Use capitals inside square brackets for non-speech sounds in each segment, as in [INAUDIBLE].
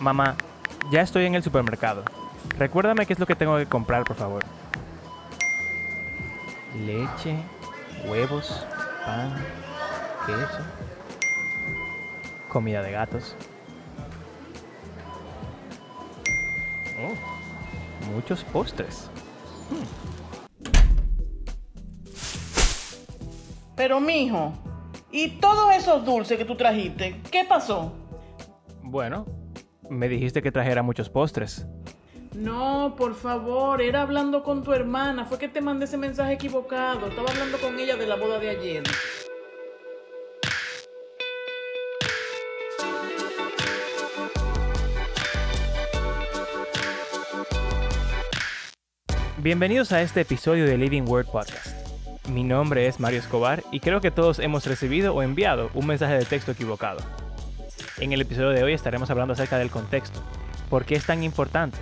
Mamá, ya estoy en el supermercado. Recuérdame qué es lo que tengo que comprar, por favor. Leche, huevos, pan, queso, comida de gatos. Oh, muchos postres. Pero mijo, ¿y todos esos dulces que tú trajiste? ¿Qué pasó? Bueno, me dijiste que trajera muchos postres. No, por favor, era hablando con tu hermana. Fue que te mandé ese mensaje equivocado. Estaba hablando con ella de la boda de ayer. Bienvenidos a este episodio de Living Word Podcast. Mi nombre es Mario Escobar y creo que todos hemos recibido o enviado un mensaje de texto equivocado. En el episodio de hoy estaremos hablando acerca del contexto, por qué es tan importante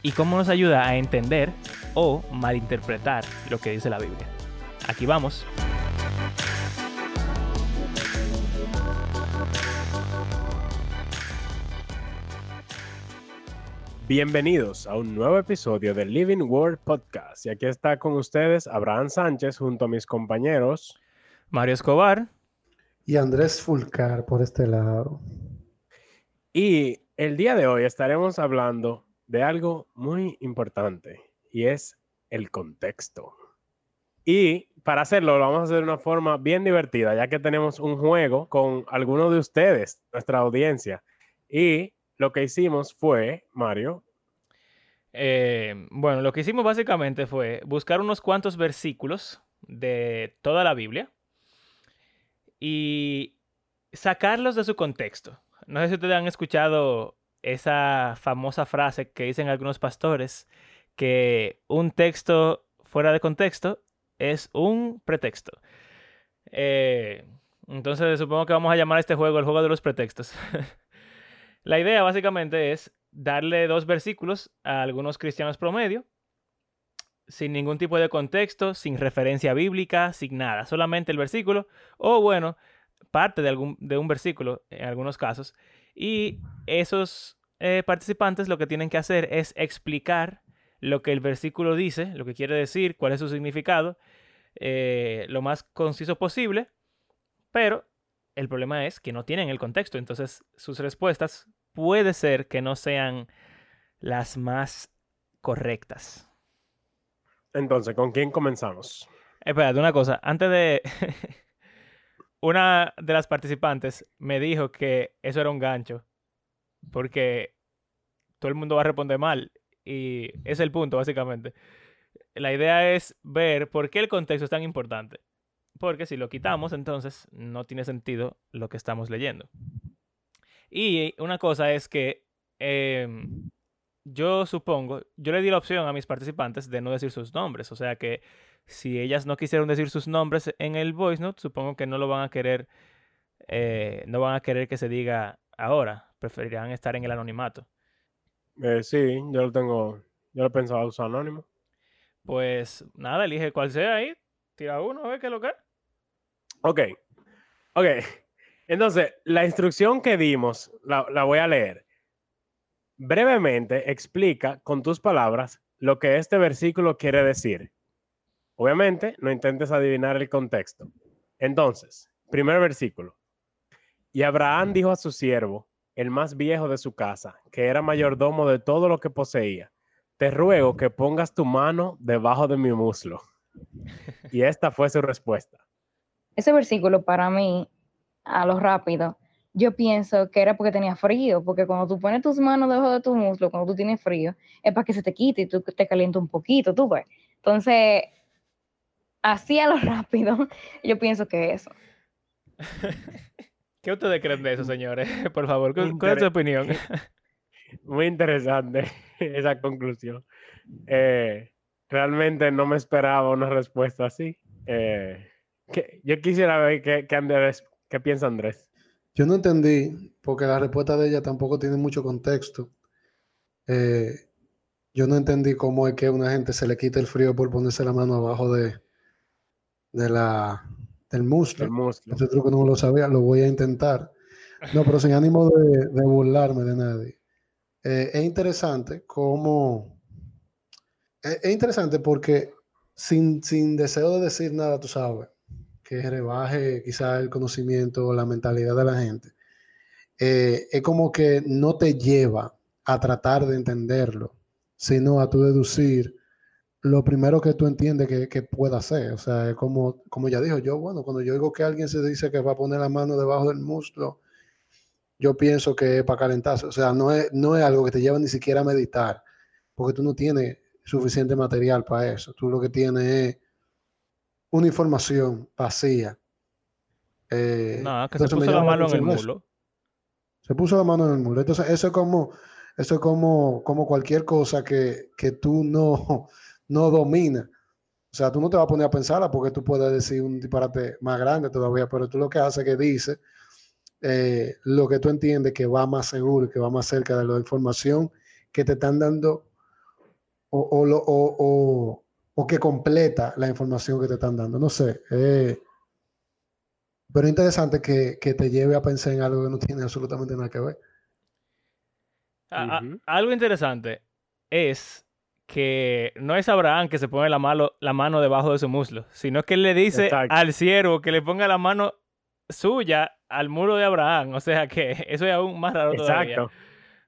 y cómo nos ayuda a entender o malinterpretar lo que dice la Biblia. Aquí vamos. Bienvenidos a un nuevo episodio del Living Word Podcast. Y aquí está con ustedes Abraham Sánchez junto a mis compañeros Mario Escobar y Andrés Fulcar por este lado. Y el día de hoy estaremos hablando de algo muy importante y es el contexto. Y para hacerlo lo vamos a hacer de una forma bien divertida, ya que tenemos un juego con algunos de ustedes, nuestra audiencia. Y lo que hicimos fue, Mario. Eh, bueno, lo que hicimos básicamente fue buscar unos cuantos versículos de toda la Biblia y sacarlos de su contexto. No sé si ustedes han escuchado esa famosa frase que dicen algunos pastores, que un texto fuera de contexto es un pretexto. Eh, entonces supongo que vamos a llamar a este juego el juego de los pretextos. [LAUGHS] La idea básicamente es darle dos versículos a algunos cristianos promedio, sin ningún tipo de contexto, sin referencia bíblica, sin nada, solamente el versículo, o bueno, parte de, algún, de un versículo en algunos casos, y esos eh, participantes lo que tienen que hacer es explicar lo que el versículo dice, lo que quiere decir, cuál es su significado, eh, lo más conciso posible, pero el problema es que no tienen el contexto, entonces sus respuestas puede ser que no sean las más correctas. Entonces, ¿con quién comenzamos? Espérate, una cosa, antes de... [LAUGHS] una de las participantes me dijo que eso era un gancho, porque todo el mundo va a responder mal, y es el punto, básicamente. La idea es ver por qué el contexto es tan importante. Porque si lo quitamos, entonces no tiene sentido lo que estamos leyendo. Y una cosa es que em, yo supongo, yo le di la opción a mis participantes de no decir sus nombres. O sea que si ellas no quisieron decir sus nombres en el voice note, supongo que no lo van a querer, eh, no van a querer que se diga ahora. Preferirán estar en el anonimato. Eh, sí, yo lo tengo, yo lo pensaba usar anónimo. Pues nada, elige cuál sea ahí. Tira uno, a ver qué es lo que es. Ok, ok. [LAUGHS] Entonces, la instrucción que dimos, la, la, voy a leer. Brevemente explica con tus palabras lo que este versículo quiere decir. Obviamente, no intentes adivinar el contexto. Entonces, primer versículo. Y Abraham dijo a su siervo, el más viejo de su casa, que era mayordomo de todo lo que poseía, te ruego que pongas tu mano debajo de mi muslo. [LAUGHS] Y esta fue su respuesta ese versículo para mí, a lo rápido, yo pienso que era porque tenía frío, porque cuando tú pones tus manos debajo de tu muslo, cuando tú tienes frío, es para que se te quite y tú te calienta un poquito, tú ves. Entonces, así a lo [LAUGHS] rápido, yo pienso que eso. [LAUGHS] ¿Qué ustedes creen de eso, señores? [LAUGHS] Por favor, ¿cuál es tu opinión? Muy interesante esa conclusión. Eh, realmente no me esperaba una respuesta así. Eh, yo quisiera ver qué, qué, Andrés, qué piensa Andrés. Yo no entendí, porque la respuesta de ella tampoco tiene mucho contexto. Eh, yo no entendí cómo es que a una gente se le quita el frío por ponerse la mano abajo de, de la, del muslo. Muslo. truco no lo sabía, lo voy a intentar. No, pero sin ánimo de, de burlarme de nadie. eh, es interesante cómo... Es, es interesante porque sin, sin deseo de decir nada, tú sabes, que rebaje quizá el conocimiento o la mentalidad de la gente, eh, es como que no te lleva a tratar de entenderlo, sino a tu deducir lo primero que tú entiendes que, que pueda hacer. O sea, es como, como ya dijo yo, bueno, cuando yo digo que alguien se dice que va a poner la mano debajo del muslo, yo pienso que es para calentarse. O sea, no es, no es algo que te lleva ni siquiera a meditar, porque tú no tienes suficiente material para eso. Tú lo que tienes es una información vacía. Eh, No, que se puso la mano en el eso. mulo. Se puso la mano en el mulo. Entonces, eso es como, eso es como, como cualquier cosa que, que tú no, [LAUGHS] no dominas. O sea, tú no te vas a poner a pensarla porque tú puedes decir un disparate más grande todavía, pero tú lo que haces es que dices eh, lo que tú entiendes que va más seguro que va más cerca de la información que te están dando o, o- o- que completa la información que te están dando. No sé. eh, pero es interesante que, que te lleve a pensar en algo que no tiene absolutamente nada que ver. A- a- Ujú. algo interesante es que no es Abraham que se pone la mano, la mano debajo de su muslo, sino que él le dice Exacto. al siervo que le ponga la mano suya al muro de Abraham. O sea que [LAUGHS] eso es aún más raro todavía. Exacto.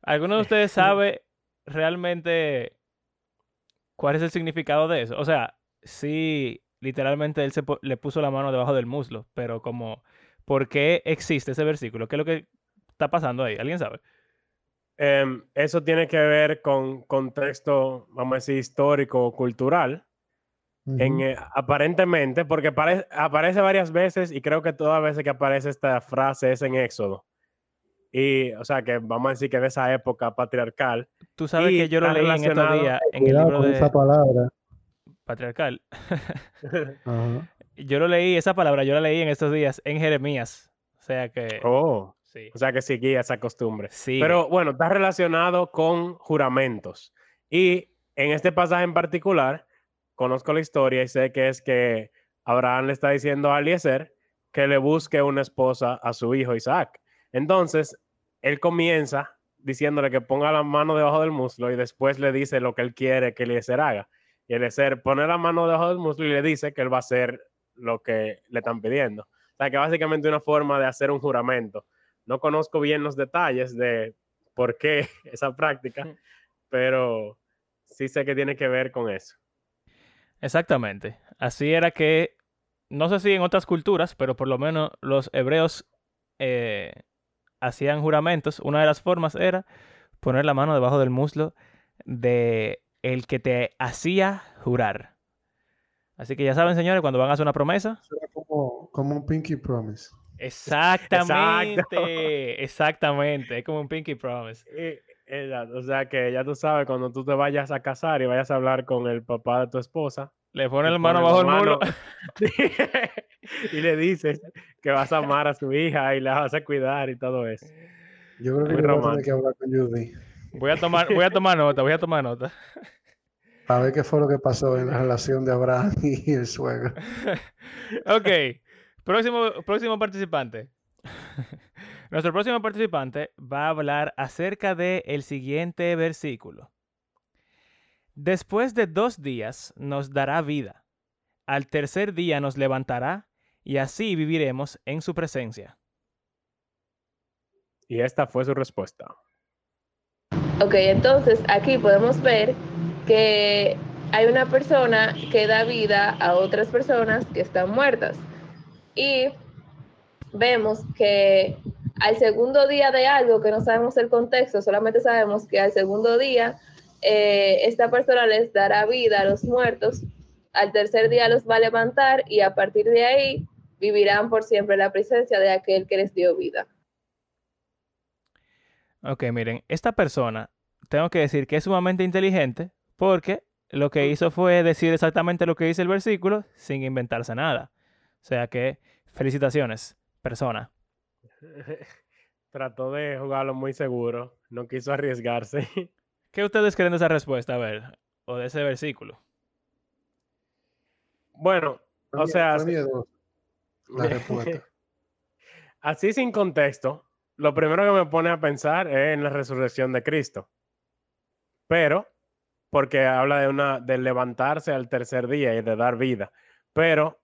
¿Alguno de ustedes [LAUGHS] sabe realmente cuál es el significado de eso? O sea, sí, literalmente él se le puso la mano debajo del muslo, pero como, ¿por qué existe ese versículo? ¿Qué es lo que está pasando ahí? ¿Alguien sabe? Em, eso tiene que ver con contexto, vamos a decir, histórico o cultural. En, eh, aparentemente, porque apare- aparece varias veces y creo que todas las veces que aparece esta frase es en Éxodo. Y, o sea, que vamos a decir que de esa época patriarcal. Tú sabes que yo lo leí en estos días en el Cuidado libro con de esa palabra. patriarcal. [LAUGHS] [LAUGHS] Ajá. Yo lo leí, esa palabra, yo la leí en estos días en Jeremías. O sea que oh, sí. o sea que seguía esa costumbre. Sí. Pero bueno, está relacionado con juramentos. Y en este pasaje en particular, conozco la historia y sé que es que Abraham le está diciendo a Eliezer que le busque una esposa a su hijo Isaac. Entonces, él comienza diciéndole que ponga la mano debajo del muslo y después le dice lo que él quiere que Eliezer haga. Y Eliezer pone la mano debajo del muslo y le dice que él va a hacer lo que le están pidiendo. O sea, que básicamente una forma de hacer un juramento. No conozco bien los detalles de por qué [LAUGHS] esa práctica, pero sí sé que tiene que ver con eso. Exactamente. Así era que, no sé si en otras culturas, pero por lo menos los hebreos eh, hacían juramentos. Una de las formas era poner la mano debajo del muslo de el que te hacía jurar. Así que ya saben, señores, cuando van a hacer una promesa. Eso era como, como un pinky promise. Exactamente, [LAUGHS] exactamente. Es como un pinky promise. Exacto, o sea que ya tú sabes, cuando tú te vayas a casar y vayas a hablar con el papá de tu esposa, Le pone la mano bajo el mano- [LAUGHS] y le dices que vas a amar a su hija y la vas a cuidar y todo eso. Yo creo que yo voy a tener romántico. que hablar con Judy Voy a tomar, voy a tomar nota, voy a tomar nota. [LAUGHS] para ver qué fue lo que pasó en la relación de Abraham y el suegro. [LAUGHS] Ok, próximo, próximo participante. Nuestro próximo participante va a hablar acerca del el siguiente versículo. Después de dos días nos dará vida. Al tercer día nos levantará y así viviremos en su presencia. Y esta fue su respuesta. Ok, entonces aquí podemos ver que hay una persona que da vida a otras personas que están muertas. Y vemos que al segundo día de algo que no sabemos el contexto, solamente sabemos que al segundo día eh, esta persona les dará vida a los muertos, al tercer día los va a levantar y a partir de ahí vivirán por siempre en la presencia de aquel que les dio vida. Ok, miren, esta persona, tengo que decir que es sumamente inteligente porque lo que hizo fue decir exactamente lo que dice el versículo sin inventarse nada. O sea que, felicitaciones, persona. [LAUGHS] Trató de jugarlo muy seguro, no quiso arriesgarse. [LAUGHS] ¿Qué ustedes creen de esa respuesta? A ver, o de ese versículo. Bueno, o sea, la [LAUGHS] respuesta. así sin contexto, lo primero que me pone a pensar es en la resurrección de Cristo. pero porque habla de una de levantarse al tercer día y de dar vida, pero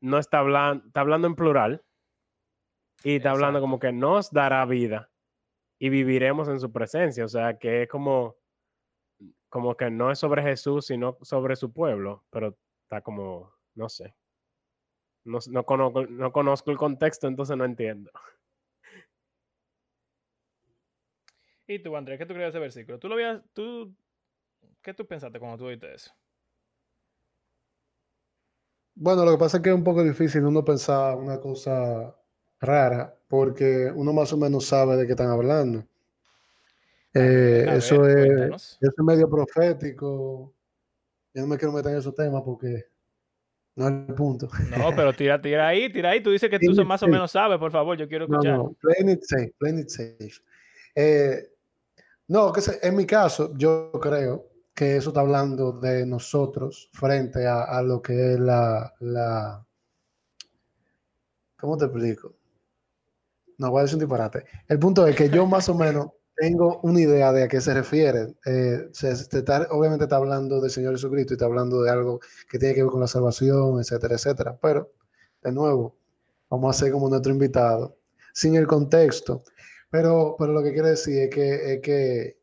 no está hablando, está hablando en plural y está hablando como que nos dará vida y viviremos en su presencia, o sea, que es como como que no es sobre Jesús, sino sobre su pueblo, pero está como, no sé. No, no conozco, no conozco el contexto, entonces no entiendo. ¿Y tú, Andrés, qué tú crees de ese versículo? ¿Tú lo habías, tú, qué tú pensaste cuando tú oíste eso? Bueno, lo que pasa es que es un poco difícil uno pensar una cosa rara, porque uno más o menos sabe de qué están hablando. Eh, a eso ver, es, eso es medio profético. Yo no me quiero meter en esos temas porque no es el punto. No, pero tira, tira ahí, tira ahí. Tú dices que tú más o menos sabes, por favor, yo quiero No, escuchar. no, playing it safe, playing it safe. Eh, no, que se- en mi caso, yo creo que eso está hablando de nosotros frente a, a lo que es la, la... ¿Cómo te explico? No voy a decir un disparate. El punto es que yo más o menos tengo una idea de a qué se refiere. Eh, obviamente está hablando del Señor Jesucristo y está hablando de algo que tiene que ver con la salvación, etcétera, etcétera. Pero, de nuevo, vamos a hacer como nuestro invitado, sin el contexto. Pero, pero lo que quiero decir es que, es que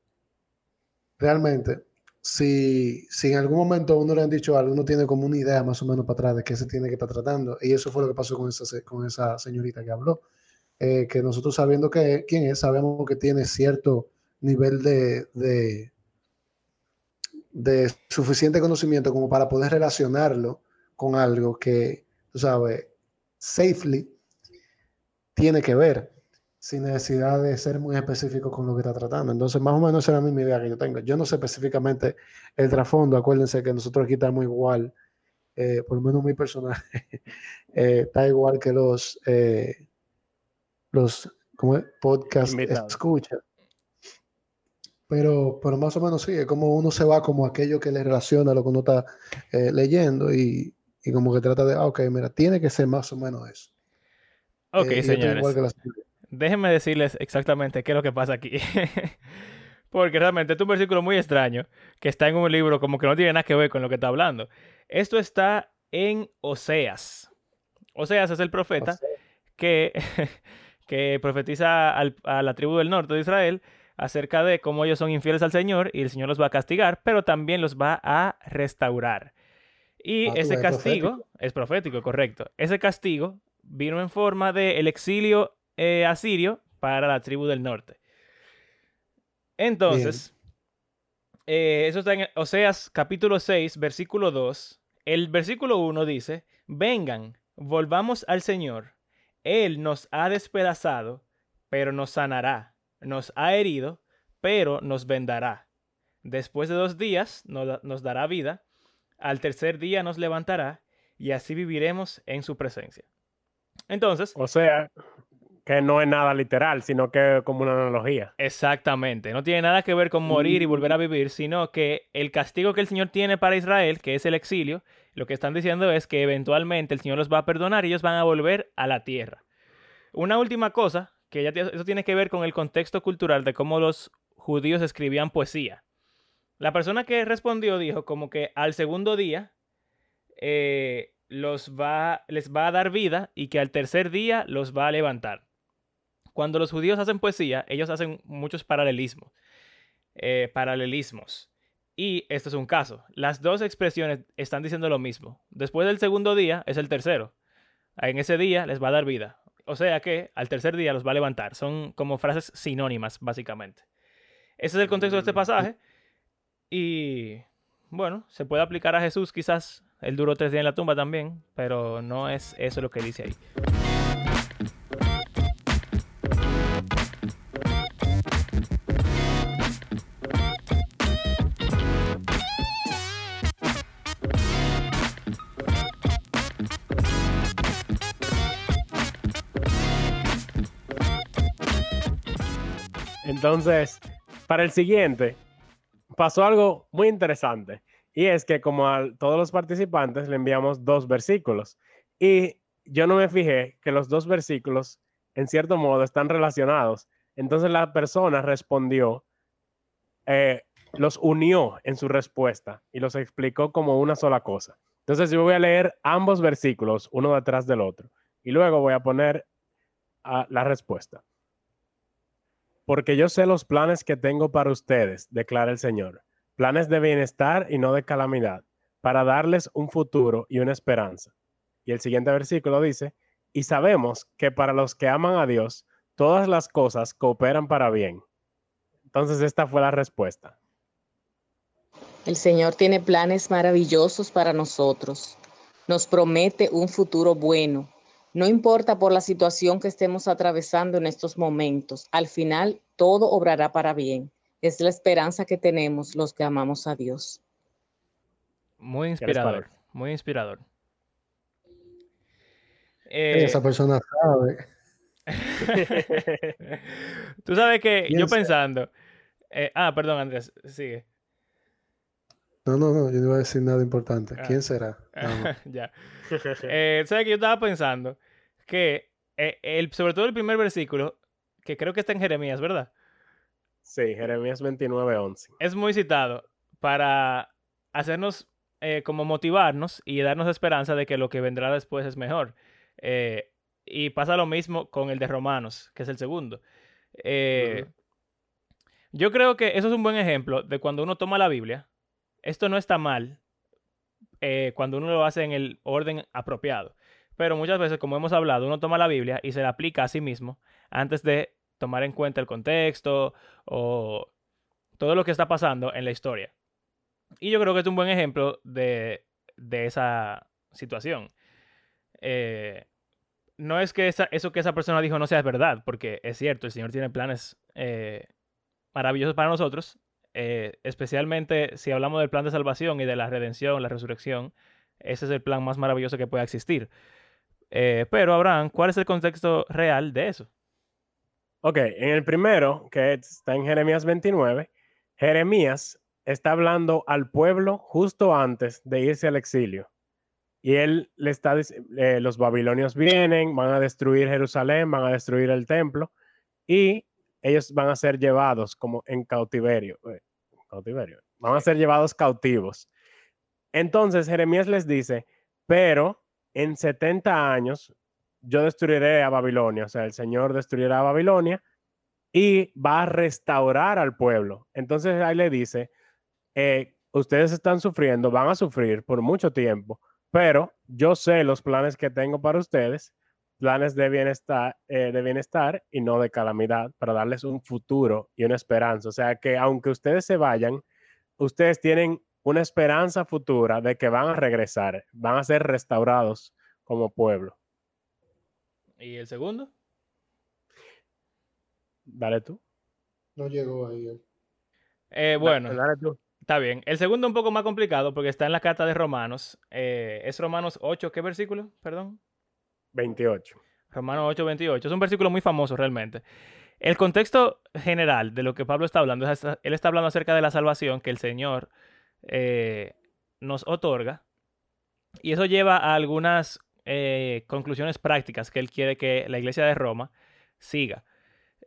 realmente, si, si en algún momento uno le han dicho algo, uno tiene como una idea más o menos para atrás de qué se tiene que estar tratando. Y eso fue lo que pasó con esa, con esa señorita que habló. Eh, que nosotros sabiendo que, quién es, sabemos que tiene cierto nivel de, de, suficiente conocimiento como para poder relacionarlo con algo que, tú sabes, safely tiene que ver, sin necesidad de ser muy específico con lo que está tratando. Entonces, más o menos esa es la misma idea que yo tengo. Yo no sé específicamente el trasfondo, acuérdense que nosotros aquí estamos igual, eh, por lo menos mi personaje, [LAUGHS] eh, está igual que los, eh, los ¿cómo es? podcast escucha. Pero, pero más o menos sí, es como uno se va como aquello que le relaciona a lo que uno está eh, leyendo y, y como que trata de, ah, ok, mira, tiene que ser más o menos eso. Ok, Eh, señores. Déjenme decirles exactamente qué es lo que pasa aquí. [LAUGHS] Porque realmente es un versículo muy extraño que está en un libro como que no tiene nada que ver con lo que está hablando. Esto está en Oseas. Oseas es el profeta que, [LAUGHS] que profetiza al- a la tribu del norte de Israel acerca de cómo ellos son infieles al Señor y el Señor los va a castigar, pero también los va a restaurar. Y Ah, ese castigo profético. es profético, correcto. Ese castigo vino en forma de el exilio eh, asirio para la tribu del norte. Entonces, eh, eso está en Oseas capítulo 6, versículo 2. El versículo 1 dice, vengan, volvamos al Señor. Él nos ha despedazado, pero nos sanará. Nos ha herido, pero nos vendará. Después de dos días nos, da- nos dará vida. Al tercer día nos levantará y así viviremos en su presencia. Entonces, O sea, que no es nada literal, sino que es como una analogía. Exactamente, no tiene nada que ver con morir y volver a vivir, sino que el castigo que el Señor tiene para Israel, que es el exilio, lo que están diciendo es que eventualmente el Señor los va a perdonar y ellos van a volver a la tierra. Una última cosa, que ya eso tiene que ver con el contexto cultural de cómo los judíos escribían poesía. La persona que respondió dijo como que al segundo día eh, los va, les va a dar vida y que al tercer día los va a levantar cuando los judíos hacen poesía, ellos hacen muchos paralelismos. eh, paralelismos. Y esto es un caso. Las dos expresiones están diciendo lo mismo. Después del segundo día es el tercero. En ese día les va a dar vida. O sea que al tercer día los va a levantar. Son como frases sinónimas, básicamente. Ese es el contexto de este Mm. pasaje. Y bueno, se puede aplicar a Jesús quizás. Él duró tres días en la tumba también, pero no es eso lo que dice ahí. Entonces, para el siguiente, pasó algo muy interesante. Y es que como a todos los participantes le enviamos dos versículos. Y yo no me fijé que los dos versículos, en cierto modo, están relacionados. Entonces la persona respondió eh, los unió en su respuesta y los explicó como una sola cosa. Entonces yo voy a leer ambos versículos uno detrás del otro y luego voy a poner ah, la respuesta. Porque yo sé los planes que tengo para ustedes, declara el Señor, planes de bienestar y no de calamidad, para darles un futuro y una esperanza. Y el siguiente versículo dice, y sabemos que para los que aman a Dios, todas las cosas cooperan para bien. Entonces esta fue la respuesta. El Señor tiene planes maravillosos para nosotros. Nos promete un futuro bueno. No importa por la situación que estemos atravesando en estos momentos, al final todo obrará para bien. Es la esperanza que tenemos los que amamos a Dios. Muy inspirador, muy inspirador. Esa eh, persona sabe. [LAUGHS] Tú sabes que yo pensando. Eh, ah, perdón, Andrés, sigue. No, no, no, yo no iba a decir nada importante. ¿Quién ah. será? [LAUGHS] ya. [LAUGHS] Eh, ¿Sabes que yo estaba pensando? Que, el, sobre todo el primer versículo, que creo que está en Jeremías, ¿verdad? Sí, Jeremías 29, 11. Es muy citado para hacernos, como motivarnos y darnos esperanza de que lo que vendrá después es mejor. Eh, y pasa lo mismo con el de Romanos, que es el segundo. Eh, yo creo que eso es un buen ejemplo de cuando uno toma la Biblia. Esto no está mal eh, cuando uno lo hace en el orden apropiado. Pero muchas veces, como hemos hablado, uno toma la Biblia y se la aplica a sí mismo antes de tomar en cuenta el contexto o todo lo que está pasando en la historia. Y yo creo que es un buen ejemplo de, de esa situación. Eh, no es que eso que esa persona dijo no sea verdad, porque es cierto, el Señor tiene planes eh, maravillosos para nosotros, eh, especialmente si hablamos del plan de salvación y de la redención, la resurrección, ese es el plan más maravilloso que pueda existir. pero Abraham, ¿cuál es el contexto real de eso? Ok, en el primero, que está en Jeremías 29, Jeremías está hablando al pueblo justo antes de irse al exilio. Y él le está eh, los babilonios vienen, van a destruir Jerusalén, van a destruir el templo y ellos van a ser llevados como en cautiverio, eh, cautiverio, van a ser llevados cautivos. Entonces Jeremías les dice, pero en 70 años yo destruiré a Babilonia, o sea, el Señor destruirá a Babilonia y va a restaurar al pueblo. Entonces ahí le dice, eh, ustedes están sufriendo, van a sufrir por mucho tiempo, pero yo sé los planes que tengo para ustedes, planes de bienestar, eh, de bienestar y no de calamidad, para darles un futuro y una esperanza. O sea que aunque ustedes se vayan, ustedes tienen una esperanza futura de que van a regresar, van a ser restaurados como pueblo. ¿Y el segundo? Dale tú. No llegó ahí. Eh, bueno. Dale tú. Está bien. El segundo un poco más complicado porque está en la carta de Romanos. Eh, es Romanos 8, ¿qué versículo? Perdón. 28. Romanos 8, 28. Es un versículo muy famoso realmente. El contexto general de lo que Pablo está hablando es, él está hablando acerca de la salvación que el Señor eh, nos otorga. Y eso lleva a algunas eh, conclusiones prácticas que él quiere que la iglesia de Roma siga.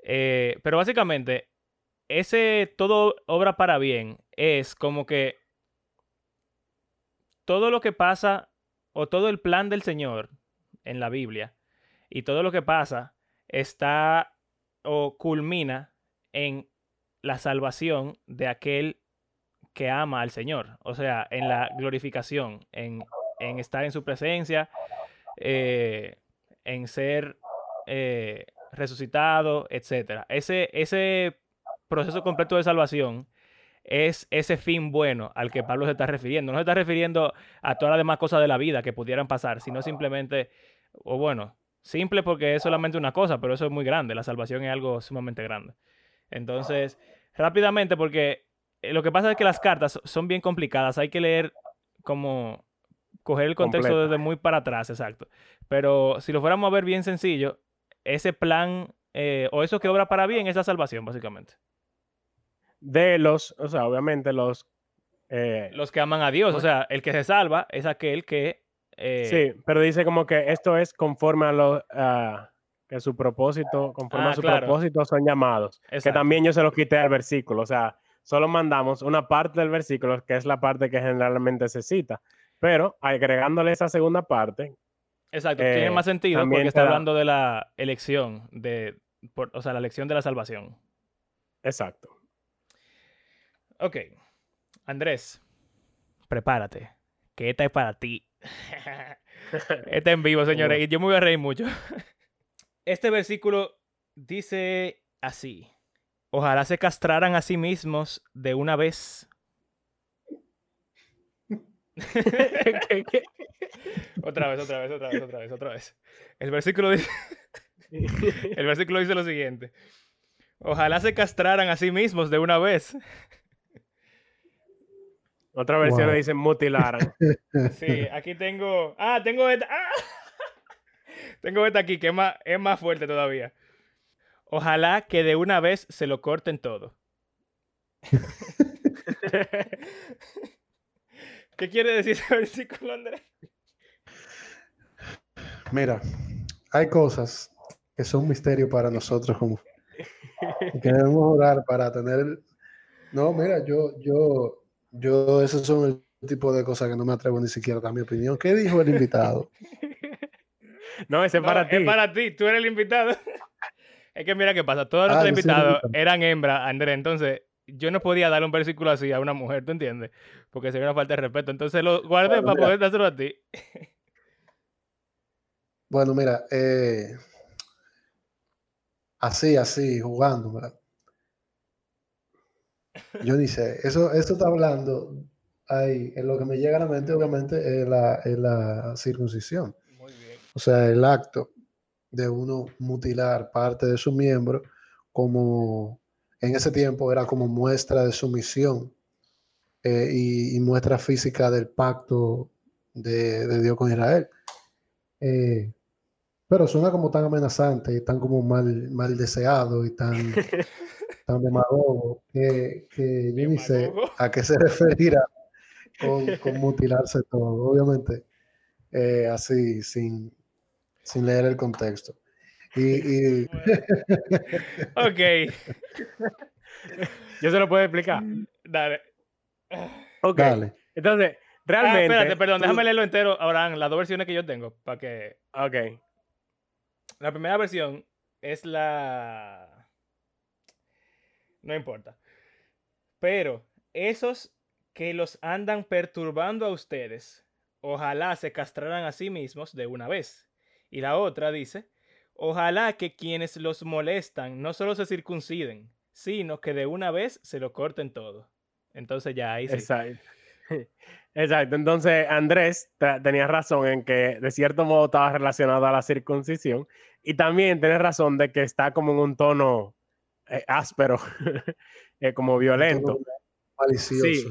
pero básicamente, ese todo obra para bien es como que todo lo que pasa o todo el plan del Señor en la Biblia y todo lo que pasa está o culmina en la salvación de aquel que ama al Señor, o sea, en la glorificación, en, estar en su presencia, eh, en ser eh, resucitado, etc. Ese, ese proceso completo de salvación es ese fin bueno al que Pablo se está refiriendo. No se está refiriendo a todas las demás cosas de la vida que pudieran pasar, sino simplemente, o bueno, simple porque es solamente una cosa, pero eso es muy grande. La salvación es algo sumamente grande. Entonces, rápidamente, porque eh, lo que pasa es que las cartas son bien complicadas, hay que leer como coger el contexto desde muy para atrás, exacto. Pero si lo fuéramos a ver bien sencillo, ese plan eh, o eso que obra para bien es la salvación, básicamente de los, o sea, obviamente los... Eh, los que aman a Dios, o sea, el que se salva es aquel que... Eh, sí, pero dice como que esto es conforme a lo... que su propósito, conforme a ah, su propósito son llamados. Que también yo se los quité al versículo, o sea, solo mandamos una parte del versículo, que es la parte que generalmente se cita. Pero agregándole esa segunda parte, Exacto, tiene Eh, más sentido porque está da- hablando de la elección, de, por- o sea, la elección de la salvación. exacto. Ok, Andrés, prepárate, que esta es para ti. [LAUGHS] Esta en vivo, señores, y yo me voy a reír mucho. [LAUGHS] Este versículo dice así: Ojalá se castraran a sí mismos de una vez. [LAUGHS] ¿Qué- qué? Otra vez, otra vez, otra vez, otra vez, otra vez. El versículo dice, el versículo dice lo siguiente. Ojalá se castraran a sí mismos de una vez. Otra versión Wow. dice mutilaran. [LAUGHS] Sí, aquí tengo. Ah, tengo esta. ¡Ah! [LAUGHS] Tengo esta aquí que es más, es más fuerte todavía. Ojalá que de una vez se lo corten todo. [LAUGHS] ¿Qué quiere decir ese versículo, Andrés? Mira, hay cosas que son misterio para nosotros como que debemos orar para tener No, mira, yo, yo, yo, esos son el tipo de cosas que no me atrevo ni siquiera a dar mi opinión. ¿Qué dijo el invitado? [LAUGHS] No, ese es No, para ti. Es para ti, tú eres el invitado. [LAUGHS] Es que mira qué pasa, todos Ah, soy el invitados invitado. eran hembras, Andrés, entonces yo no podía darle un versículo así a una mujer, ¿tú entiendes? Porque sería una falta de respeto, entonces lo guardé Bueno, para mira. poder dárselo a ti. Bueno, mira, eh, así, así, jugando, ¿verdad? Yo ni sé, eso, eso está hablando, ahí, en lo que me llega a la mente, obviamente, es la, es la circuncisión. Muy bien. O sea, el acto de uno mutilar parte de su miembro como en ese tiempo era como muestra de sumisión eh, y, y muestra física del pacto de, de Dios con Israel. Eh, pero suena como tan amenazante y tan como mal, mal deseado y tan, [LAUGHS] tan demagogo que, que yo ni sé a qué se [LAUGHS] referirá con, con mutilarse todo. Obviamente, eh, así, sin, sin leer el contexto. Y, y- Ok, [LAUGHS] Yo se lo puedo explicar. dale. Ok. dale. Entonces, Ah, realmente. espérate, perdón, tú- déjame leerlo entero, Abraham, las dos versiones que yo tengo, para que... Ok. La primera versión es la... No importa. Pero esos que los andan perturbando a ustedes, ojalá se castraran a sí mismos de una vez. Y la otra dice, ojalá que quienes los molestan no solo se circunciden, sino que de una vez se lo corten todo. Entonces ya ahí sí. Exacto. [LAUGHS] Exacto. Entonces, Andrés te- tenía razón en que de cierto modo estaba relacionado a la circuncisión y también tiene razón de que está como en un tono eh, áspero, [LAUGHS] eh, como violento. Malicioso. Sí,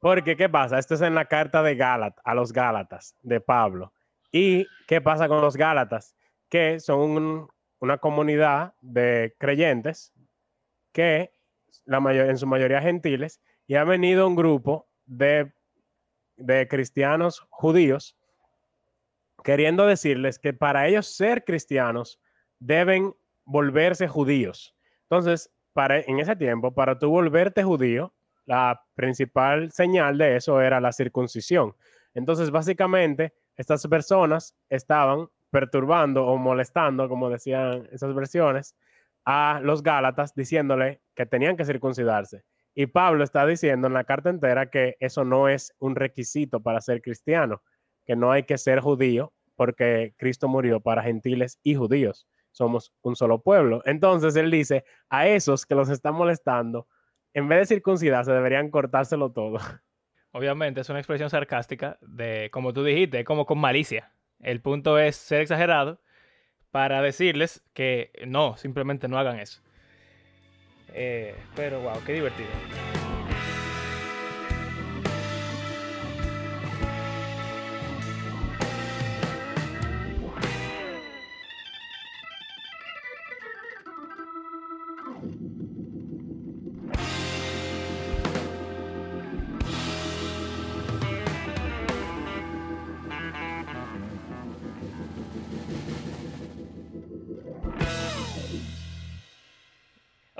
porque ¿qué pasa? Esto es en la carta de Gálatas, a los Gálatas, de Pablo. ¿Y qué pasa con los Gálatas? Que son un- una comunidad de creyentes que la mayor, en su mayoría gentiles, y ha venido un grupo de, de cristianos judíos queriendo decirles que para ellos ser cristianos deben volverse judíos. Entonces, para, en ese tiempo, para tú volverte judío, la principal señal de eso era la circuncisión. Entonces, básicamente, estas personas estaban perturbando o molestando, como decían esas versiones, a los Gálatas diciéndole que tenían que circuncidarse. Y Pablo está diciendo en la carta entera que eso no es un requisito para ser cristiano, que no hay que ser judío porque Cristo murió para gentiles y judíos. Somos un solo pueblo. Entonces él dice a esos que los están molestando, en vez de circuncidarse, deberían cortárselo todo. [LAUGHS] Obviamente es una expresión sarcástica de, como tú dijiste, como con malicia. El punto es ser exagerado para decirles que no, simplemente no hagan eso. Eh, pero wow, qué divertido.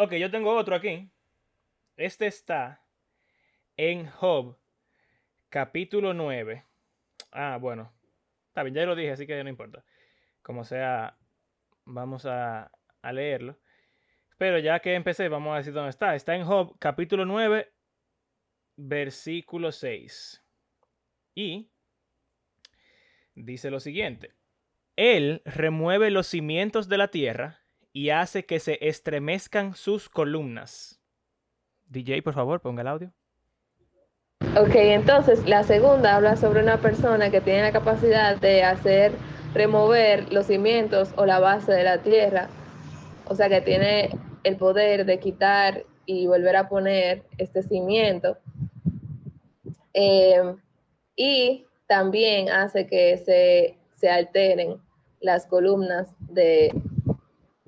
Ok, yo tengo otro aquí. Este está en Job, capítulo 9. Ah, bueno. Está bien, ya lo dije, así que no importa. Como sea, vamos a, a leerlo. Pero ya que empecé, vamos a decir dónde está. Está en Job, capítulo 9, versículo 6. Y dice lo siguiente. Él remueve los cimientos de la tierra y hace que se estremezcan sus columnas. DJ, por favor, ponga el audio. Ok, entonces la segunda habla sobre una persona que tiene la capacidad de hacer remover los cimientos o la base de la tierra. O sea que tiene el poder de quitar y volver a poner este cimiento. Eh, y también hace que se, se alteren las columnas de,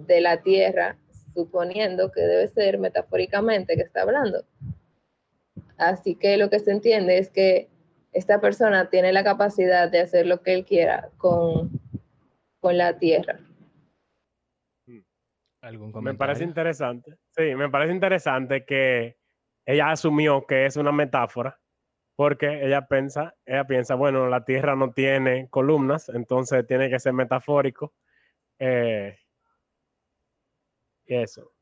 de la tierra, suponiendo que debe ser metafóricamente que está hablando. Así que lo que se entiende es que esta persona tiene la capacidad de hacer lo que él quiera con, con la tierra. ¿Algún Me comentario? parece interesante. Sí, me parece interesante que ella asumió que es una metáfora porque ella piensa, ella piensa, bueno, la Tierra no tiene columnas, entonces tiene que ser metafórico. eh, eso.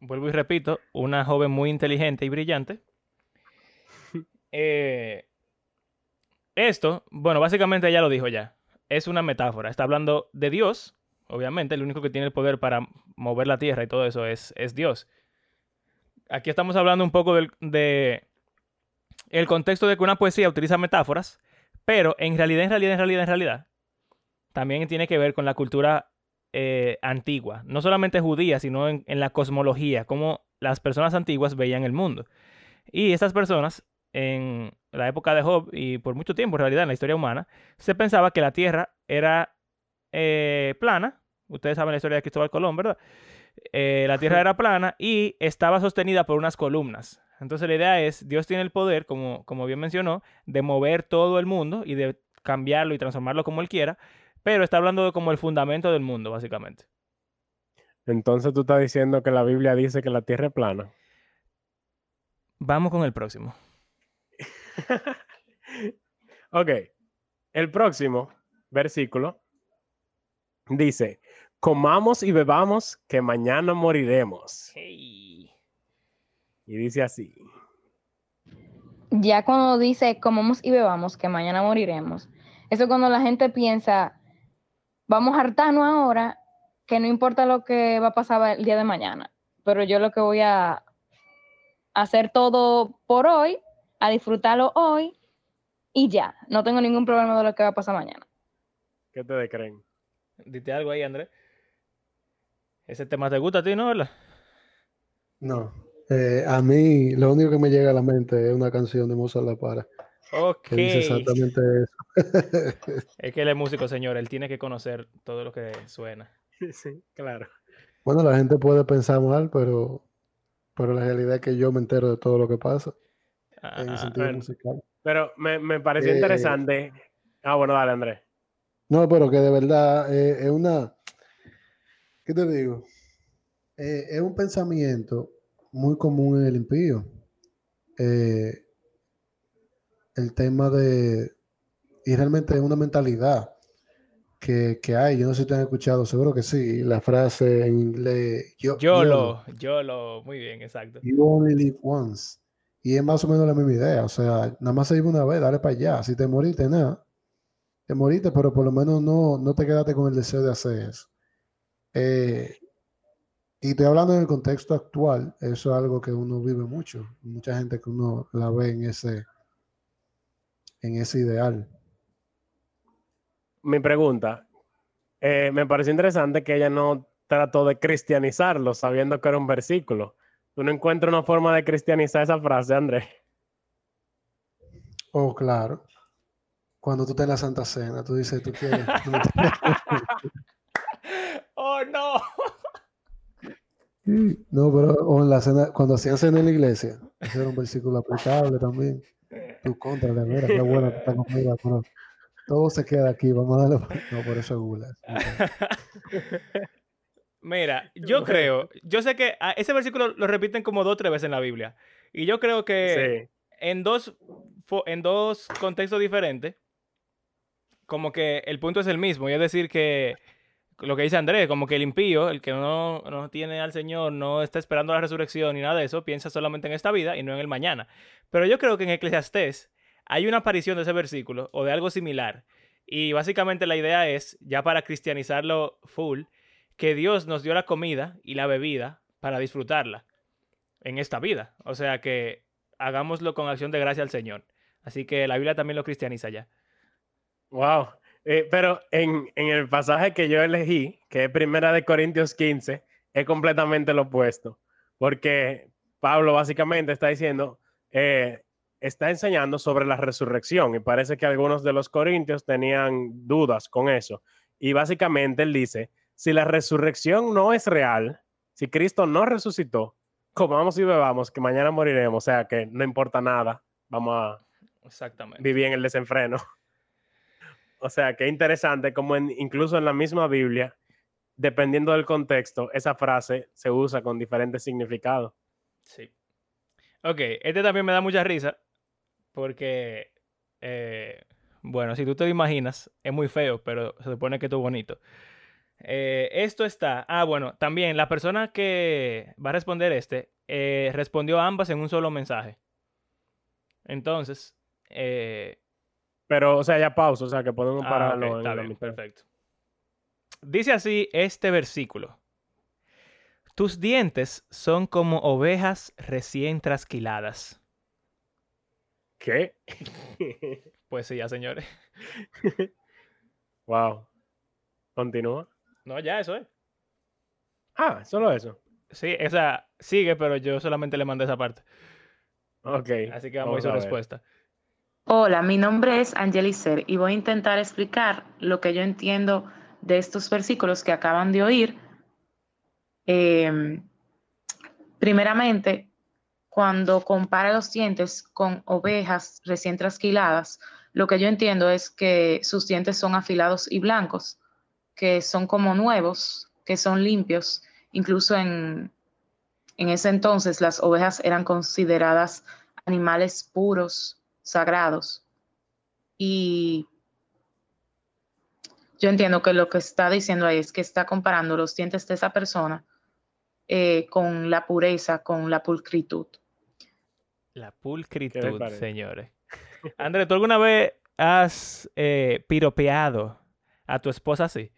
Vuelvo y repito, una joven muy inteligente y brillante. [LAUGHS] Eh, esto, bueno, básicamente ella lo dijo ya. Es una metáfora. Está hablando de Dios, obviamente. El único que tiene el poder para mover la tierra y todo eso es, es Dios. Aquí estamos hablando un poco del, de el contexto de que una poesía utiliza metáforas, pero en realidad, en realidad, en realidad, en realidad, también tiene que ver con la cultura eh, antigua, no solamente judía, sino en, en la cosmología, cómo las personas antiguas veían el mundo. Y estas personas, en la época de Job y por mucho tiempo en realidad en la historia humana, se pensaba que la Tierra era eh, plana. Ustedes saben la historia de Cristóbal Colón, ¿verdad? Eh, la Tierra era plana y estaba sostenida por unas columnas. Entonces la idea es, Dios tiene el poder, como, como bien mencionó, de mover todo el mundo y de cambiarlo y transformarlo como Él quiera, pero está hablando de como el fundamento del mundo, básicamente. Entonces tú estás diciendo que la Biblia dice que la Tierra es plana. Vamos con el próximo. [LAUGHS] ok. El próximo versículo dice, comamos y bebamos que mañana moriremos. Hey. Y dice así. Ya cuando dice comamos y bebamos, que mañana moriremos, eso es cuando la gente piensa, vamos a hartarnos ahora, que no importa lo que va a pasar el día de mañana, pero yo lo que voy a hacer todo por hoy, a disfrutarlo hoy y ya, no tengo ningún problema de lo que va a pasar mañana. ¿Qué te creen? Dite algo ahí, Andrés. Ese tema te gusta a ti, ¿no? ¿Verdad? No. Eh, a mí lo único que me llega a la mente es una canción de Mozart La Para Ok. que dice exactamente eso. Es que él es músico, señor. Él tiene que conocer todo lo que suena. [LAUGHS] Sí, claro. Bueno, la gente puede pensar mal, pero, pero la realidad es que yo me entero de todo lo que pasa en el Ah, sentido bueno. musical. Pero me, me pareció Eh, interesante. Ah, bueno, dale, Andrés. No, pero que de verdad eh, es una, ¿qué te digo? Eh, es un pensamiento muy común en el impío. Eh, el tema de, y realmente es una mentalidad que, que hay. Yo no sé si ustedes han escuchado, seguro que sí, la frase en inglés, yo, YOLO, YOLO. Muy bien, exacto. You only live once. Y es más o menos la misma idea. O sea, nada más se vive una vez, dale para allá. Si te moriste, nada. Te moriste, pero por lo menos no, no te quedaste con el deseo de hacer eso. Eh, y estoy hablando en el contexto actual. Eso es algo que uno vive mucho. Mucha gente que uno la ve en ese, en ese ideal. Mi pregunta. eh, me pareció interesante que ella no trató de cristianizarlo sabiendo que era un versículo. ¿Tú no encuentras una forma de cristianizar esa frase, Andrés? Oh, claro. Cuando tú estás en la Santa Cena, tú dices, tú quieres. [LAUGHS] ¡Oh, no! [LAUGHS] No, pero o en la cena, cuando hacían cena en la iglesia, ese era un versículo aplicable también. Tu contra, de veras, qué bueno que está conmigo, pero todo se queda aquí, vamos a darle. No, por eso es gula. Mira, yo creo, yo sé que ah, ese versículo lo repiten como dos o tres veces en la Biblia. Y yo creo que Sí. en, dos, en dos contextos diferentes, como que el punto es el mismo. Y es decir, que lo que dice Andrés, como que el impío, el que no, no tiene al Señor, no está esperando la resurrección ni nada de eso, piensa solamente en esta vida y no en el mañana. Pero yo creo que en Eclesiastés hay una aparición de ese versículo o de algo similar. Y básicamente la idea es, ya para cristianizarlo full, que Dios nos dio la comida y la bebida para disfrutarla en esta vida. O sea que hagámoslo con acción de gracia al Señor. Así que la Biblia también lo cristianiza ya. Wow. Eh, pero en, el pasaje que yo elegí, que es Primera de Corintios 15, es completamente lo opuesto. Porque Pablo básicamente está diciendo, eh, está enseñando sobre la resurrección y parece que algunos de los corintios tenían dudas con eso. Y básicamente él dice, si la resurrección no es real, si Cristo no resucitó, comamos y bebamos, que mañana moriremos, o sea que no importa nada, vamos a Exactamente. vivir en el desenfreno. [LAUGHS] O sea, qué interesante como en, incluso en la misma Biblia, dependiendo del contexto, esa frase se usa con diferentes significados. Sí. Ok, este también me da mucha risa porque, eh, bueno, si tú te lo imaginas, es muy feo, pero se supone que esto es bonito. Eh, esto está, ah, bueno, también la persona que va a responder este eh, respondió a ambas en un solo mensaje. Entonces, eh, Pero, o sea, ya pausa, o sea, que podemos Ah, pararlo está bien, mitad. perfecto. Dice así este versículo. Tus dientes son como ovejas recién trasquiladas. ¿Qué? [LAUGHS] Pues sí, ya señores. [LAUGHS] wow. Continúa. No, ya eso es. Ah, solo eso. Sí, esa sigue, pero yo solamente le mandé esa parte. Ok. Así que vamos, a su respuesta. Hola, mi nombre es Angelicer y voy a intentar explicar lo que yo entiendo de estos versículos que acaban de oír. Em, primeramente, cuando compara los dientes con ovejas recién trasquiladas, lo que yo entiendo es que sus dientes son afilados y blancos, que son como nuevos, que son limpios. Incluso en, en ese entonces las ovejas eran consideradas animales puros, sagrados. Y yo entiendo que lo que está diciendo ahí es que está comparando los dientes de esa persona eh, con la pureza, con la pulcritud. La pulcritud, señores. [LAUGHS] André, ¿tú alguna vez has eh, piropeado a tu esposa así?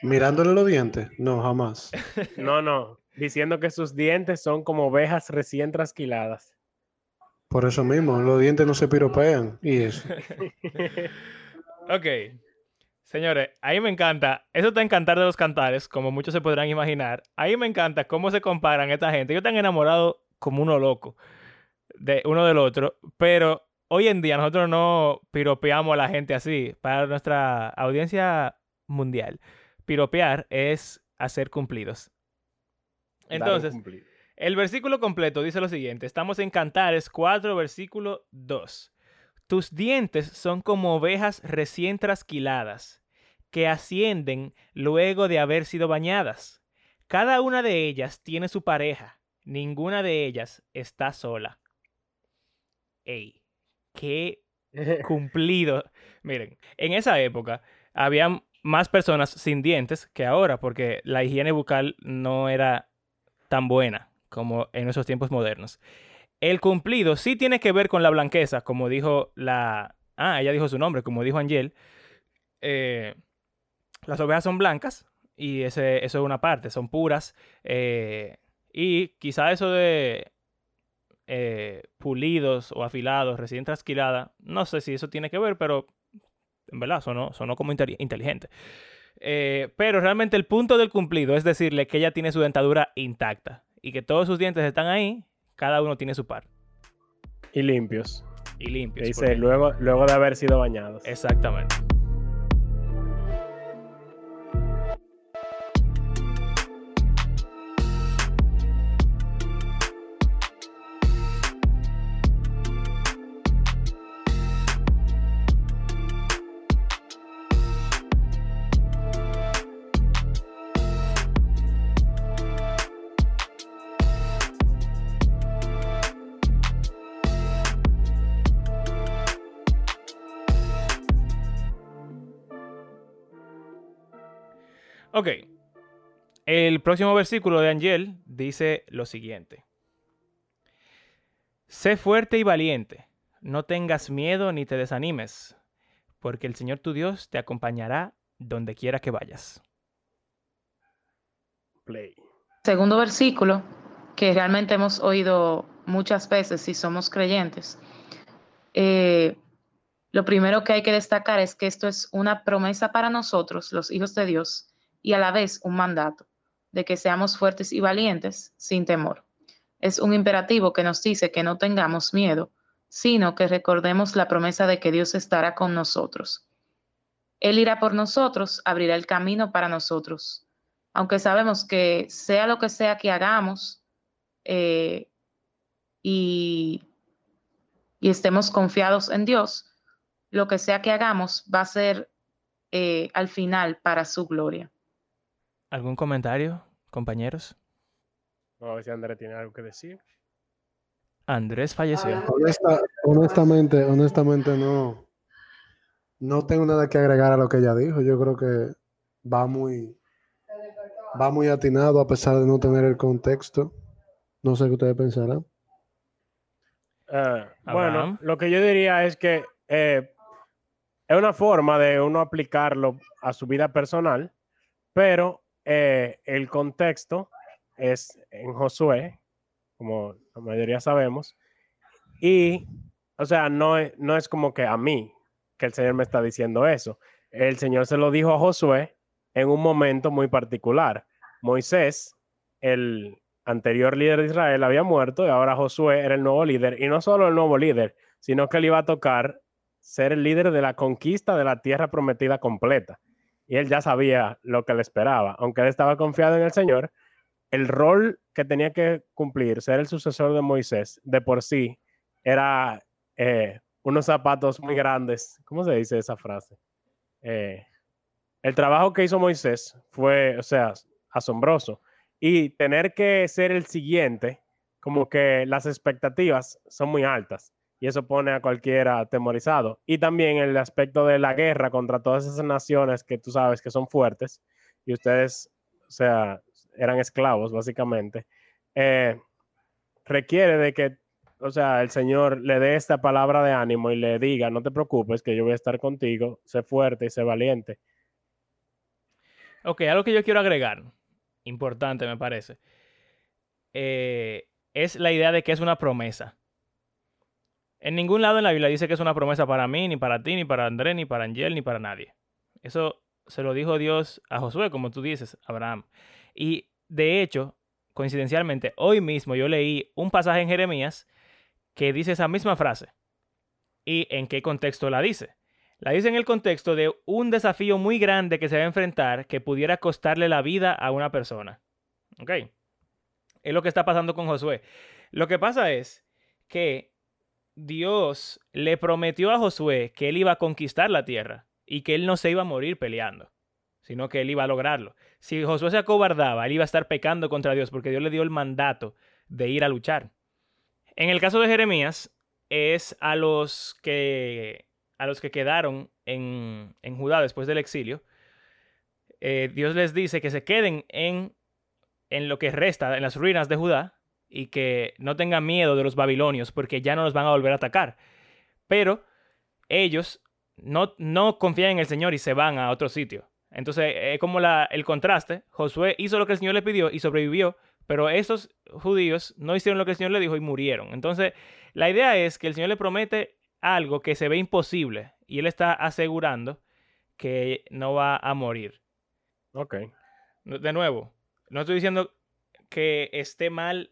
Mirándole los dientes, no, jamás. [LAUGHS] No, no. Diciendo que sus dientes son como ovejas recién trasquiladas. Por eso mismo, los dientes no se piropean. Y eso. [LAUGHS] Ok. Señores, ahí me encanta. Eso está en Cantar de los Cantares, como muchos se podrán imaginar. Ahí me encanta cómo se comparan esta gente. Ellos están enamorados como uno loco de uno del otro, pero hoy en día nosotros no piropeamos a la gente así. Para nuestra audiencia mundial, piropear es hacer cumplidos. Entonces, cumplido. el versículo completo dice lo siguiente. Estamos en Cantares 4, versículo 2. Tus dientes son como ovejas recién trasquiladas, que ascienden luego de haber sido bañadas. Cada una de ellas tiene su pareja, ninguna de ellas está sola. Ey, qué [LAUGHS] cumplido. Miren, en esa época había más personas sin dientes que ahora, porque la higiene bucal no era tan buena como en esos tiempos modernos. El cumplido sí tiene que ver con la blanqueza, como dijo la... Ah, ella dijo su nombre, como dijo Angel. Eh, las ovejas son blancas y ese, eso es una parte, son puras. eh, y quizá eso de eh, pulidos o afilados, recién trasquilada, no sé si eso tiene que ver, pero en verdad sonó, sonó como inteli- inteligente. Eh, pero realmente el punto del cumplido es decirle que ella tiene su dentadura intacta y que todos sus dientes están ahí, cada uno tiene su par Y limpios. y limpios. Dice, luego, luego de haber sido bañados. Exactamente. El próximo versículo de Angel dice lo siguiente. Sé fuerte y valiente, no tengas miedo ni te desanimes, porque el Señor tu Dios te acompañará donde quiera que vayas. Play. Segundo versículo, que realmente hemos oído muchas veces si somos creyentes. Eh, lo primero que hay que destacar es que esto es una promesa para nosotros, los hijos de Dios, y a la vez un mandato de que seamos fuertes y valientes sin temor. Es un imperativo que nos dice que no tengamos miedo, sino que recordemos la promesa de que Dios estará con nosotros. Él irá por nosotros, abrirá el camino para nosotros. Aunque sabemos que sea lo que sea que hagamos eh, y, y, estemos confiados en Dios, lo que sea que hagamos va a ser eh, al final para su gloria. ¿Algún comentario, compañeros? Vamos a ver si Andrés tiene algo que decir. Andrés falleció. Honesta- honestamente, honestamente no, no tengo nada que agregar a lo que ella dijo. Yo creo que va muy, va muy atinado a pesar de no tener el contexto. No sé qué ustedes pensarán. Ah, Abraham. bueno, lo que yo diría es que eh, es una forma de uno aplicarlo a su vida personal, pero eh, el contexto es en Josué, como la mayoría sabemos, y, o sea, no no es como que a mí que el Señor me está diciendo eso. El Señor se lo dijo a Josué en un momento muy particular. Moisés, el anterior líder de Israel, había muerto y ahora Josué era el nuevo líder. Y no solo el nuevo líder, sino que le iba a tocar ser el líder de la conquista de la tierra prometida completa. Y él ya sabía lo que le esperaba. Aunque él estaba confiado en el Señor, el rol que tenía que cumplir, ser el sucesor de Moisés, de por sí, era eh, unos zapatos muy grandes. ¿Cómo se dice esa frase? Eh, el trabajo que hizo Moisés fue, o sea, asombroso. Y tener que ser el siguiente, como que las expectativas son muy altas. Y eso pone a cualquiera atemorizado. Y también el aspecto de la guerra contra todas esas naciones que tú sabes que son fuertes. Y ustedes, o sea, eran esclavos, básicamente. eh, requiere de que, o sea, el Señor le dé esta palabra de ánimo y le diga, no te preocupes, que yo voy a estar contigo, sé fuerte y sé valiente. Ok, algo que yo quiero agregar, importante me parece, eh, es la idea de que es una promesa. En ningún lado en la Biblia dice que es una promesa para mí, ni para ti, ni para Andrés, ni para Angel, ni para nadie. Eso se lo dijo Dios a Josué, como tú dices, Abraham. Y de hecho, coincidencialmente, hoy mismo yo leí un pasaje en Jeremías que dice esa misma frase. ¿Y en qué contexto la dice? La dice en el contexto de un desafío muy grande que se va a enfrentar que pudiera costarle la vida a una persona. ¿Ok? Es lo que está pasando con Josué. Lo que pasa es que Dios le prometió a Josué que él iba a conquistar la tierra y que él no se iba a morir peleando, sino que él iba a lograrlo. Si Josué se acobardaba, él iba a estar pecando contra Dios porque Dios le dio el mandato de ir a luchar. En el caso de Jeremías, es a los que, a los que quedaron en, en Judá después del exilio, eh, Dios les dice que se queden en, en lo que resta, en las ruinas de Judá, y que no tengan miedo de los babilonios, porque ya no los van a volver a atacar. Pero ellos no, no confían en el Señor y se van a otro sitio. Entonces, es como la, el contraste. Josué hizo lo que el Señor le pidió y sobrevivió, pero esos judíos no hicieron lo que el Señor le dijo y murieron. Entonces, la idea es que el Señor le promete algo que se ve imposible y Él está asegurando que no va a morir. Ok. De nuevo, no estoy diciendo que esté mal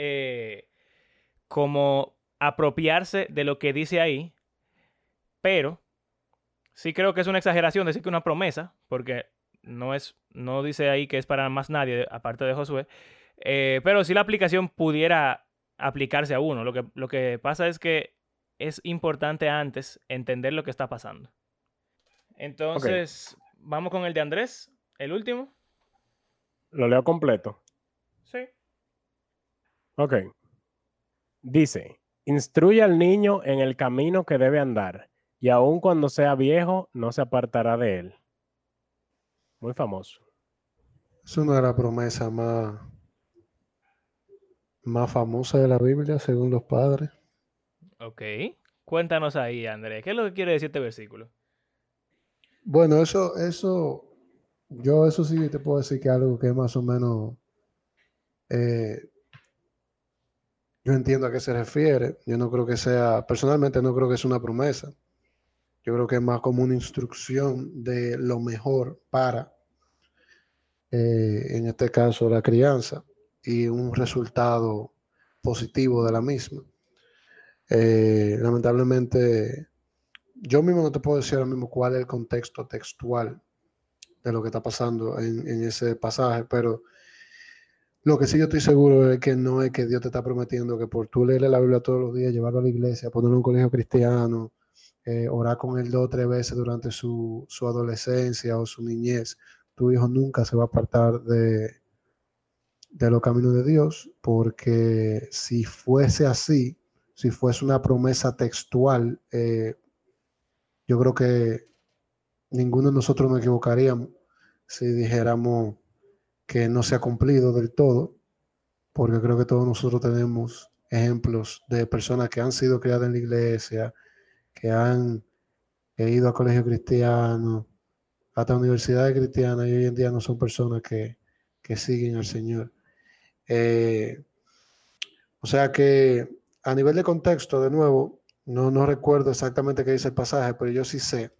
eh, como apropiarse de lo que dice ahí, pero sí creo que es una exageración decir que una promesa, porque no es, no dice ahí que es para más nadie aparte de Josué, eh, pero si la aplicación pudiera aplicarse a uno. Lo que, lo que pasa es que es importante antes entender lo que está pasando. Entonces, vamos con el de Andrés, el último. Lo leo completo. Ok. Dice, instruye al niño en el camino que debe andar, y aun cuando sea viejo, no se apartará de él. Muy famoso. Es una de las promesas más, más famosas de la Biblia, según los padres. Ok. Cuéntanos ahí, Andrés. ¿Qué es lo que quiere decir este versículo? Bueno, eso, eso, yo eso sí te puedo decir que algo que es más o menos, eh, yo entiendo a qué se refiere. Yo no creo que sea, personalmente no creo que sea una promesa. Yo creo que es más como una instrucción de lo mejor para, eh, en este caso, la crianza y un resultado positivo de la misma. Eh, lamentablemente, yo mismo no te puedo decir ahora mismo cuál es el contexto textual de lo que está pasando en, en ese pasaje, pero lo que sí yo estoy seguro es que no es que Dios te está prometiendo que por tú leerle la Biblia todos los días, llevarlo a la iglesia, ponerlo en un colegio cristiano, eh, orar con él dos o tres veces durante su, su adolescencia o su niñez, tu hijo nunca se va a apartar de, de los caminos de Dios, porque si fuese así, si fuese una promesa textual, eh, yo creo que ninguno de nosotros nos equivocaríamos si dijéramos que no se ha cumplido del todo, porque creo que todos nosotros tenemos ejemplos de personas que han sido criadas en la iglesia, que han ido a colegio cristiano, hasta universidades cristianas, y hoy en día no son personas que, que siguen al Señor. Eh, o sea que a nivel de contexto, de nuevo, no, no recuerdo exactamente qué dice el pasaje, pero yo sí sé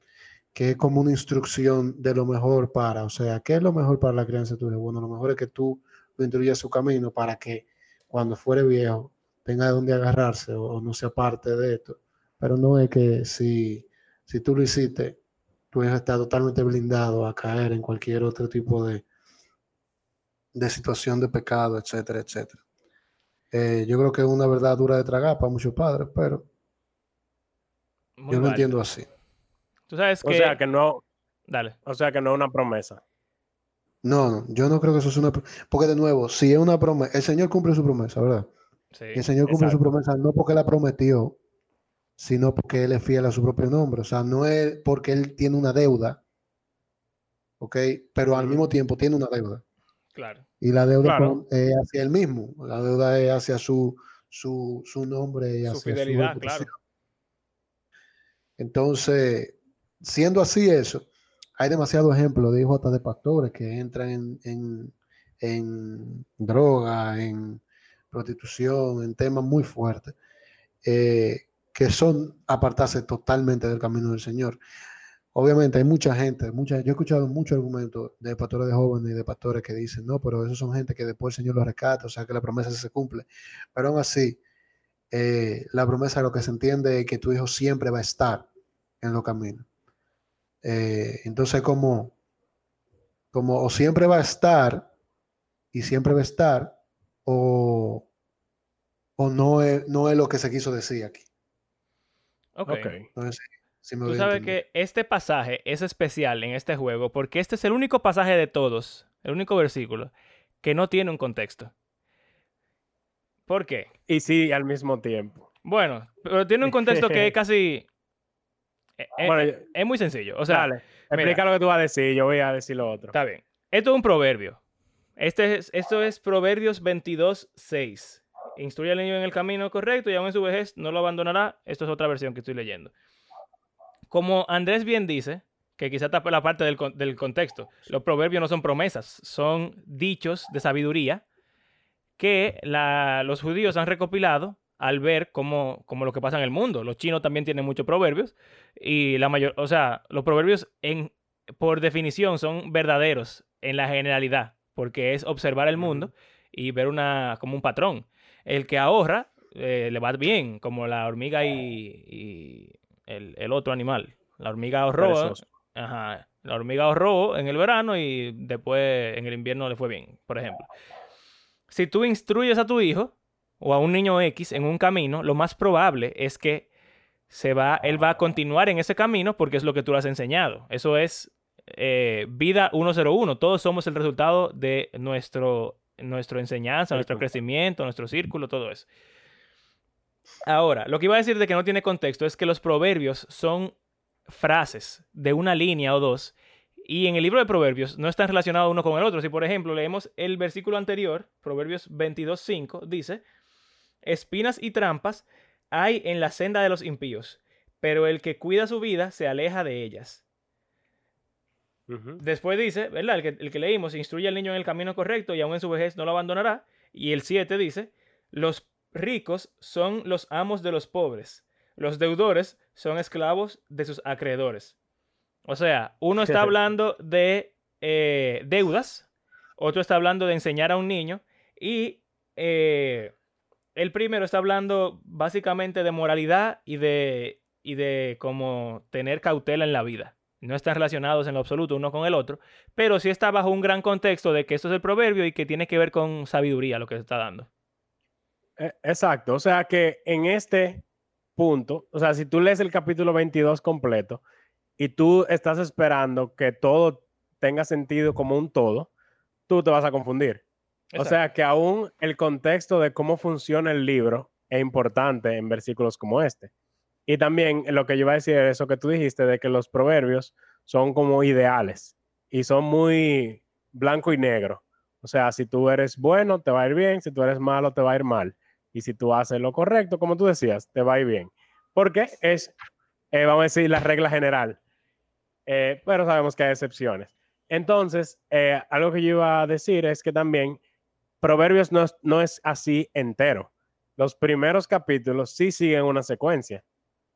que es como una instrucción de lo mejor para, o sea, ¿qué es lo mejor para la crianza de tu hijo? Bueno, lo mejor es que tú lo instruyas su camino para que cuando fuere viejo tenga de dónde agarrarse o, o no sea parte de esto. Pero no es que si, si tú lo hiciste, tu hijo está totalmente blindado a caer en cualquier otro tipo de, de situación de pecado, etcétera, etcétera. Eh, yo creo que es una verdad dura de tragar para muchos padres, pero Muy yo lo entiendo así. Tú sabes O que... sea que no, Dale. o sea que no es una promesa. No, no, yo no creo que eso sea una... Porque de nuevo, si es una promesa, el Señor cumple su promesa, ¿verdad? Sí. El Señor cumple su promesa no porque la prometió, sino porque Él es fiel a su propio nombre. O sea, no es porque Él tiene una deuda, ¿ok? Pero al mismo tiempo tiene una deuda. Claro. Y la deuda Claro. es hacia Él mismo. La deuda es hacia su, su, su nombre y Su hacia fidelidad, reputación. claro. Entonces, siendo así eso, hay demasiados ejemplos de hijos de pastores que entran en, en, en droga, en prostitución, en temas muy fuertes, eh, que son apartarse totalmente del camino del Señor. Obviamente hay mucha gente, mucha, yo he escuchado muchos argumentos de pastores de jóvenes y de pastores que dicen, no, pero esos son gente que después el Señor los rescata, o sea que la promesa se cumple. Pero aún así, eh, la promesa lo que se entiende es que tu hijo siempre va a estar en los caminos. Eh, entonces, como, como o siempre va a estar y siempre va a estar, o, o no, es, no es lo que se quiso decir aquí. Ok. Ok. Entonces, si me Tú sabes que este pasaje es especial en este juego porque este es el único pasaje de todos, el único versículo, que no tiene un contexto. ¿Por qué? Y sí, al mismo tiempo. Bueno, pero tiene un contexto que es [LAUGHS] casi... eh, eh, Bueno, eh, es muy sencillo. O sea, Dale, explica lo que tú vas a decir, yo voy a decir lo otro. está bien. Esto es un proverbio. Este es, esto es Proverbios 22, 6. Instruye al niño en el camino correcto y aún en su vejez no lo abandonará. Esto es otra versión que estoy leyendo. Como Andrés bien dice, que quizá tapa la parte del, del contexto, los proverbios no son promesas, son dichos de sabiduría que la- los judíos han recopilado al ver cómo, cómo lo que pasa en el mundo. Los chinos también tienen muchos proverbios y la mayor, o sea, los proverbios en, por definición son verdaderos en la generalidad, porque es observar el mundo y ver una como un patrón. El que ahorra eh, le va bien, como la hormiga y, y el, el otro animal. La hormiga ahorró, ajá, la hormiga ahorró en el verano y después en el invierno le fue bien, por ejemplo. Si tú instruyes a tu hijo o a un niño X en un camino, lo más probable es que se va, él va a continuar en ese camino porque es lo que tú le has enseñado. Eso es eh, vida 101. Todos somos el resultado de nuestro, nuestra enseñanza, nuestro crecimiento, nuestro círculo, todo eso. Ahora, lo que iba a decir de que no tiene contexto es que los proverbios son frases de una línea o dos Y en el libro de Proverbios no están relacionados uno con el otro. Si, por ejemplo, leemos el versículo anterior, Proverbios 22.5, dice, espinas y trampas hay en la senda de los impíos, pero el que cuida su vida se aleja de ellas. Después dice, ¿verdad? El que, el que leímos, instruye al niño en el camino correcto y aún en su vejez no lo abandonará. Y el 7 dice, los ricos son los amos de los pobres, los deudores son esclavos de sus acreedores. O sea, uno está [LAUGHS] hablando de eh, deudas, otro está hablando de enseñar a un niño y eh, el primero está hablando básicamente de moralidad y de, y de cómo tener cautela en la vida. No están relacionados en lo absoluto uno con el otro, pero sí está bajo un gran contexto de que esto es el proverbio y que tiene que ver con sabiduría lo que se está dando. E- Exacto, o sea que en este punto, o sea, si tú lees el capítulo 22 completo y tú estás esperando que todo tenga sentido como un todo, tú te vas a confundir. O sea que aún el contexto de cómo funciona el libro es importante en versículos como este. Y también lo que yo iba a decir es eso que tú dijiste de que los proverbios son como ideales y son muy blanco y negro. O sea, si tú eres bueno, te va a ir bien, si tú eres malo, te va a ir mal. Y si tú haces lo correcto, como tú decías, te va a ir bien. Porque es, eh, vamos a decir, la regla general. Eh, pero sabemos que hay excepciones. Entonces, eh, algo que yo iba a decir es que también Proverbios no es, no es así entero. Los primeros capítulos sí siguen una secuencia,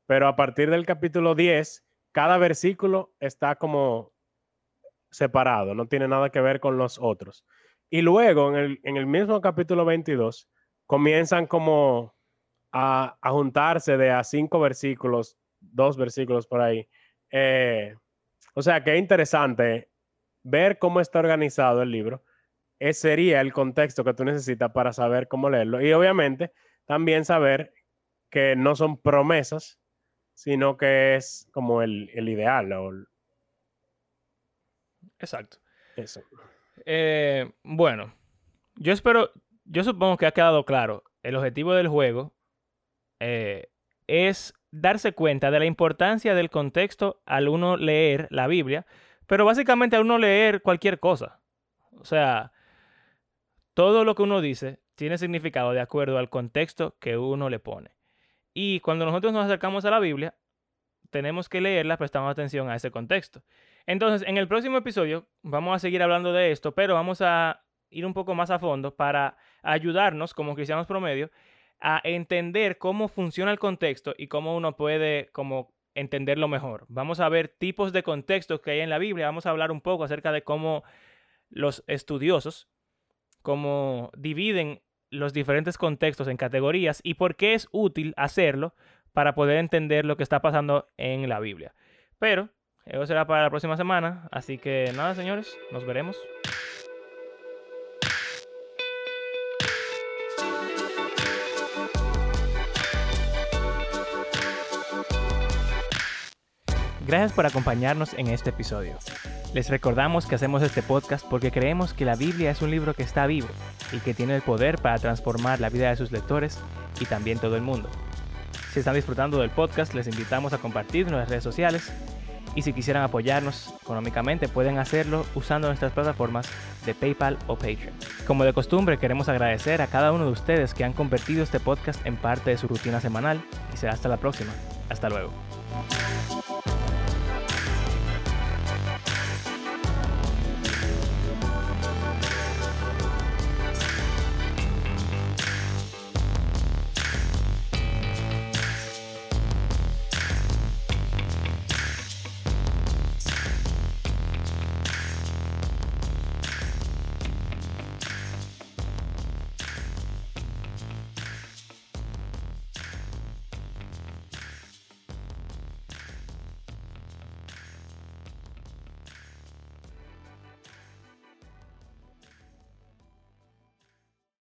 pero a partir del capítulo 10, cada versículo está como separado, no tiene nada que ver con los otros. Y luego, en el, en el mismo capítulo 22, comienzan como a, a juntarse de a cinco versículos, dos versículos por ahí. Eh, o sea, que es interesante ver cómo está organizado el libro. Ese sería el contexto que tú necesitas para saber cómo leerlo. Y obviamente también saber que no son promesas, sino que es como el, el ideal o el- Exacto. eso. Eh, bueno, yo espero, yo supongo que ha quedado claro. El objetivo del juego eh, es darse cuenta de la importancia del contexto al uno leer la Biblia, pero básicamente al uno leer cualquier cosa. O sea, todo lo que uno dice tiene significado de acuerdo al contexto que uno le pone. Y cuando nosotros nos acercamos a la Biblia, tenemos que leerla prestando atención a ese contexto. Entonces, en el próximo episodio vamos a seguir hablando de esto, pero vamos a ir un poco más a fondo para ayudarnos como cristianos promedio a entender cómo funciona el contexto y cómo uno puede como entenderlo mejor. Vamos a ver tipos de contextos que hay en la Biblia, vamos a hablar un poco acerca de cómo los estudiosos cómo dividen los diferentes contextos en categorías y por qué es útil hacerlo para poder entender lo que está pasando en la Biblia. Pero eso será para la próxima semana, así que nada, señores, nos veremos. Gracias por acompañarnos en este episodio. Les recordamos que hacemos este podcast porque creemos que la Biblia es un libro que está vivo y que tiene el poder para transformar la vida de sus lectores y también todo el mundo. Si están disfrutando del podcast, les invitamos a compartir en las redes sociales y si quisieran apoyarnos económicamente pueden hacerlo usando nuestras plataformas de PayPal o Patreon. Como de costumbre, queremos agradecer a cada uno de ustedes que han convertido este podcast en parte de su rutina semanal y será hasta la próxima. Hasta luego.